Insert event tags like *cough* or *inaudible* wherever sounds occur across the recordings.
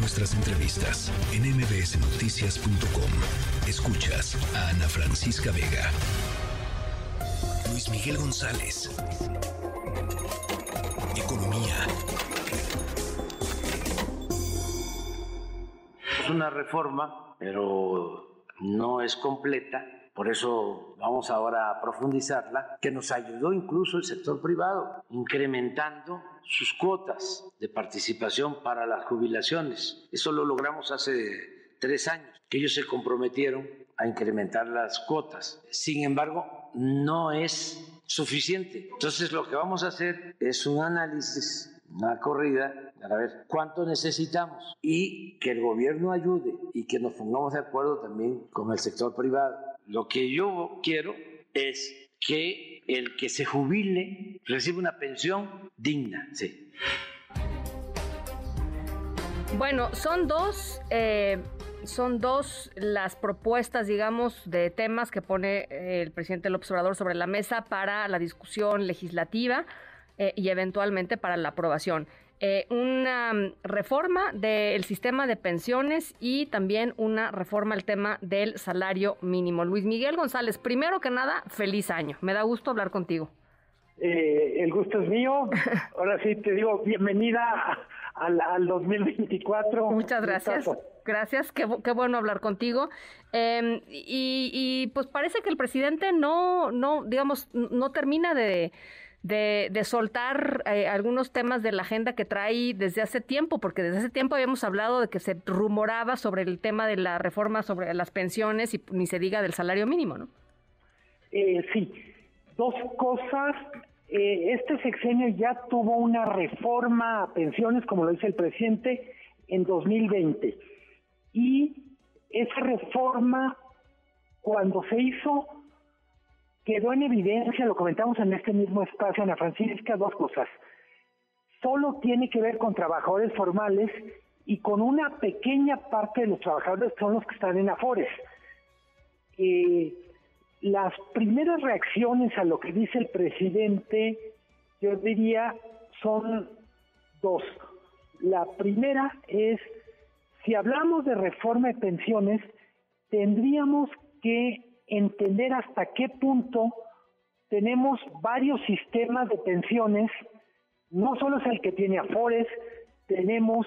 nuestras entrevistas en mbsnoticias.com. Escuchas a Ana Francisca Vega. Luis Miguel González. Economía. Es una reforma, pero no es completa por eso vamos ahora a profundizarla, que nos ayudó incluso el sector privado, incrementando sus cuotas de participación para las jubilaciones. Eso lo logramos hace tres años, que ellos se comprometieron a incrementar las cuotas. Sin embargo, no es suficiente. Entonces lo que vamos a hacer es un análisis, una corrida para ver cuánto necesitamos y que el gobierno ayude y que nos pongamos de acuerdo también con el sector privado lo que yo quiero es que el que se jubile reciba una pensión digna, sí. Bueno, son dos, eh, son dos las propuestas, digamos, de temas que pone eh, el presidente López Obrador sobre la mesa para la discusión legislativa eh, y eventualmente para la aprobación. Eh, una mm, reforma del sistema de pensiones y también una reforma al tema del salario mínimo. Luis Miguel González, primero que nada, feliz año. Me da gusto hablar contigo. Eh, el gusto es mío. *laughs* Ahora sí te digo bienvenida al, al 2024. Muchas gracias. Gracias, qué, qué, bueno hablar contigo. Eh, y, y pues parece que el presidente no, no, digamos, no termina de de, soltar eh, algunos temas de la agenda que trae desde hace tiempo, porque desde hace tiempo habíamos hablado de que se rumoraba sobre el tema de la reforma sobre las pensiones y ni se diga del salario mínimo, ¿no? Eh, sí, dos cosas. Eh, este sexenio ya tuvo una reforma a pensiones, como lo dice el presidente, en 2020. Y esa reforma, cuando se hizo, quedó en evidencia, lo comentamos en este mismo espacio, Ana Francisca, dos cosas. Solo tiene que ver con trabajadores formales y con una pequeña parte de los trabajadores son los que están en Afores. Eh, las primeras reacciones a lo que dice el presidente, yo diría, son dos. La primera es, si hablamos de reforma de pensiones, tendríamos que entender hasta qué punto tenemos varios sistemas de pensiones, no solo es el que tiene Afores, tenemos,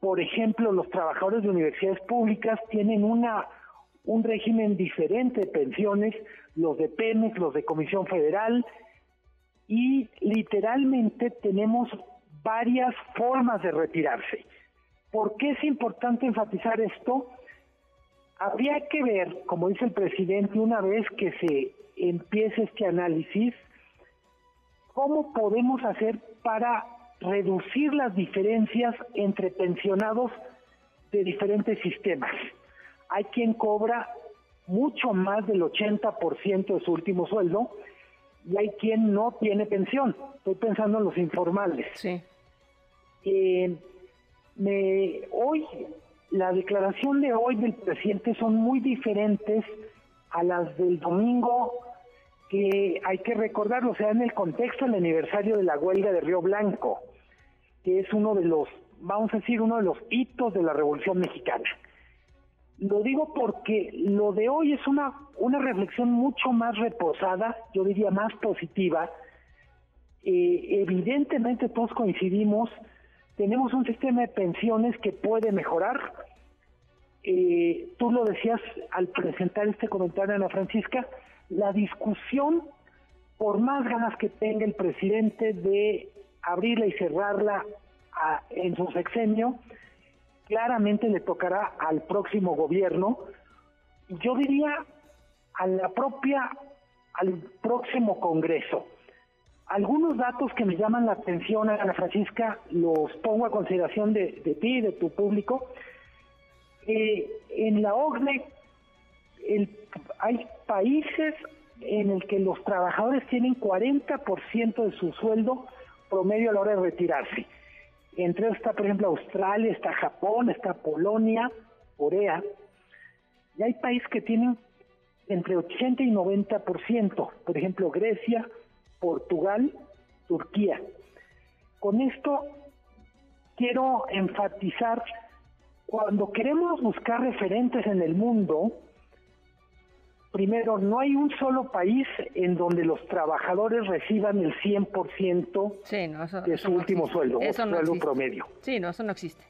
por ejemplo, los trabajadores de universidades públicas tienen una un régimen diferente de pensiones, los de Pemex, los de Comisión Federal, y literalmente tenemos varias formas de retirarse. ¿Por qué es importante enfatizar esto? Habría que ver, como dice el presidente, una vez que se empiece este análisis, cómo podemos hacer para reducir las diferencias entre pensionados de diferentes sistemas. Hay quien cobra mucho más del 80% de su último sueldo y hay quien no tiene pensión. Estoy pensando en los informales. Sí. Eh, me, hoy la declaración de hoy del presidente son muy diferentes a las del domingo que hay que recordarlo, o sea, en el contexto del aniversario de la huelga de Río Blanco, que es uno de los, vamos a decir, uno de los hitos de la Revolución Mexicana. Lo digo porque lo de hoy es una, una reflexión mucho más reposada, yo diría más positiva. Eh, evidentemente todos coincidimos tenemos un sistema de pensiones que puede mejorar. Eh, tú lo decías al presentar este comentario, Ana Francisca, la discusión, por más ganas que tenga el presidente de abrirla y cerrarla en su sexenio, claramente le tocará al próximo gobierno, yo diría a la propia, al próximo Congreso. Algunos datos que me llaman la atención, Ana Francisca, los pongo a consideración de, ti y de tu público. Eh, en la OCDE hay países en el que los trabajadores tienen 40% de su sueldo promedio a la hora de retirarse. Entre ellos está, por ejemplo, Australia, está Japón, está Polonia, Corea. Y hay países que tienen entre 80 y 90%, por ejemplo, Grecia, Portugal, Turquía. Con esto quiero enfatizar cuando queremos buscar referentes en el mundo, primero, no hay un solo país en donde los trabajadores reciban el 100% de su último sueldo, o sueldo promedio. Sí, no, eso no existe.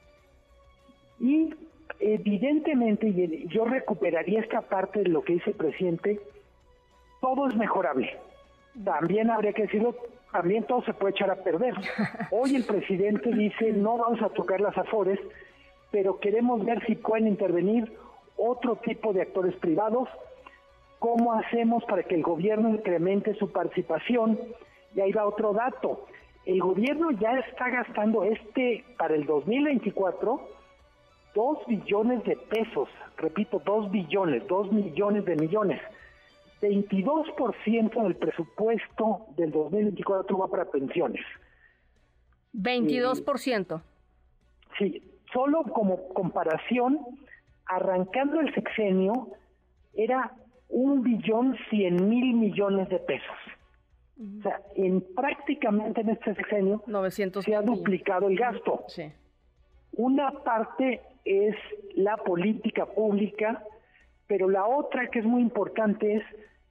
Y evidentemente, yo recuperaría esta parte de lo que dice el presidente, todo es mejorable. También habría que decirlo, también todo se puede echar a perder. *laughs* Hoy el presidente dice, no vamos a tocar las afores, pero queremos ver si pueden intervenir otro tipo de actores privados, cómo hacemos para que el gobierno incremente su participación. Y ahí va otro dato. El gobierno ya está gastando este para el 2024 dos billones de pesos, repito, dos billones, dos millones de millones. 22% del presupuesto del 2024 va para pensiones. 22%. sí, solo como comparación, arrancando el sexenio, era un billón cien mil millones de pesos. O sea, en prácticamente en este sexenio 900 se ha duplicado el gasto. Sí. Una parte es la política pública, pero la otra que es muy importante es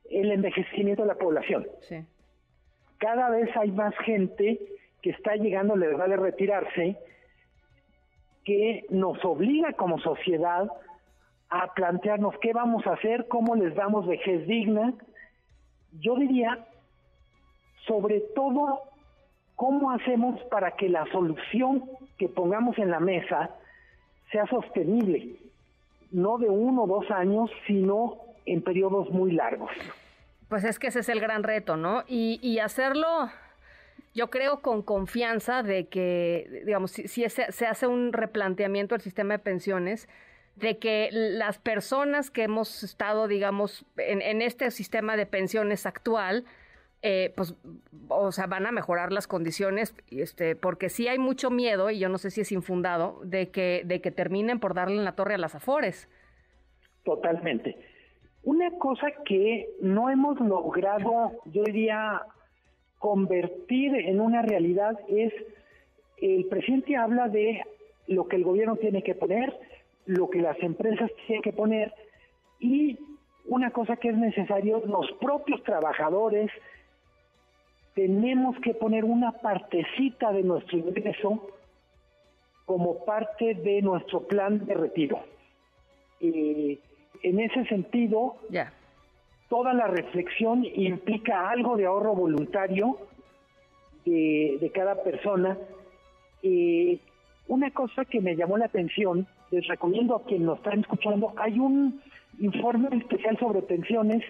el envejecimiento de la población. Sí. Cada vez hay más gente que está llegando edad de retirarse que nos obliga como sociedad a plantearnos qué vamos a hacer, cómo les damos vejez digna. Yo diría, sobre todo, cómo hacemos para que la solución que pongamos en la mesa sea sostenible, no de uno o dos años, sino en periodos muy largos. Pues es que ese es el gran reto, ¿no? Y, y hacerlo yo creo con confianza de que, digamos, si, se, hace un replanteamiento del sistema de pensiones, de que las personas que hemos estado, digamos, en, este sistema de pensiones actual, eh, pues, o sea, van a mejorar las condiciones, este, porque sí hay mucho miedo, y yo no sé si es infundado, de que, de que terminen por darle en la torre a las afores. Totalmente. Una cosa que no hemos logrado, yo diría, convertir en una realidad es, el presidente habla de lo que el gobierno tiene que poner, lo que las empresas tienen que poner y una cosa que es necesario, los propios trabajadores tenemos que poner una partecita de nuestro ingreso como parte de nuestro plan de retiro. Eh, en ese sentido, ya toda la reflexión implica algo de ahorro voluntario de, cada persona. Eh, una cosa que me llamó la atención, les recomiendo a quien nos están escuchando, hay un informe especial sobre pensiones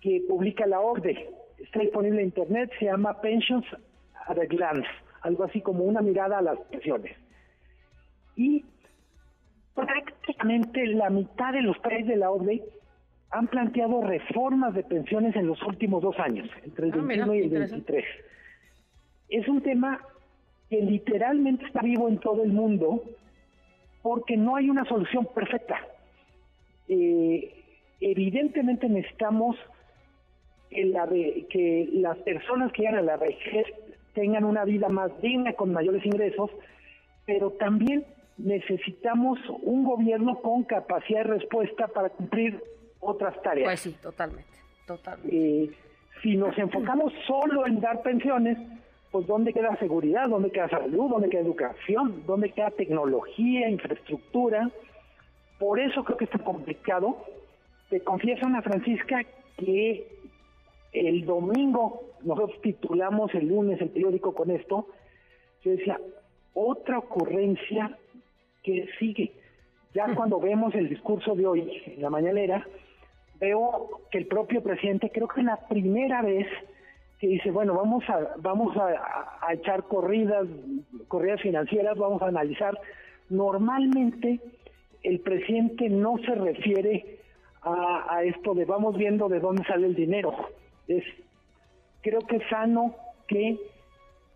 que publica la ORDE. Está disponible en internet, se llama Pensions at a Glance, algo así como una mirada a las pensiones. Y prácticamente la mitad de los países de la ORDE han planteado reformas de pensiones en los últimos dos años, entre el 21 ah, y el 23. Es un tema que literalmente está vivo en todo el mundo porque no hay una solución perfecta. Eh, evidentemente necesitamos que, la, que las personas que llegan a la vejez tengan una vida más digna, con mayores ingresos, pero también necesitamos un gobierno con capacidad de respuesta para cumplir otras tareas. Pues sí, totalmente, totalmente. Eh, si nos enfocamos solo en dar pensiones, pues ¿dónde queda seguridad? ¿Dónde queda salud? ¿Dónde queda educación? ¿Dónde queda tecnología, infraestructura? Por eso creo que está complicado. Te confieso, Ana Francisca, que el domingo, nosotros titulamos el lunes el periódico con esto, yo decía, otra ocurrencia que sigue. Ya cuando vemos el discurso de hoy en la mañanera, veo que el propio presidente, creo que es la primera vez que dice, bueno, vamos a, vamos a, echar corridas, corridas financieras, vamos a analizar. Normalmente el presidente no se refiere a, a, esto de vamos viendo de dónde sale el dinero. Es, creo que es sano que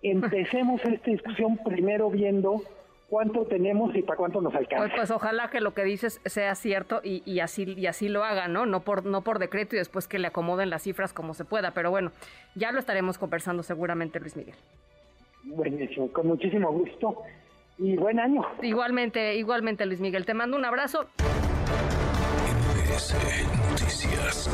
empecemos esta discusión primero viendo cuánto tenemos y para cuánto nos alcanza. Pues, pues, ojalá que lo que dices sea cierto y, y, así y así lo hagan, ¿no? No por no por decreto y después que le acomoden las cifras como se pueda, pero bueno, ya lo estaremos conversando seguramente, Luis Miguel. Buenísimo, con muchísimo gusto. y buen año. Igualmente, igualmente Luis Miguel, te mando un abrazo. MBS Noticias.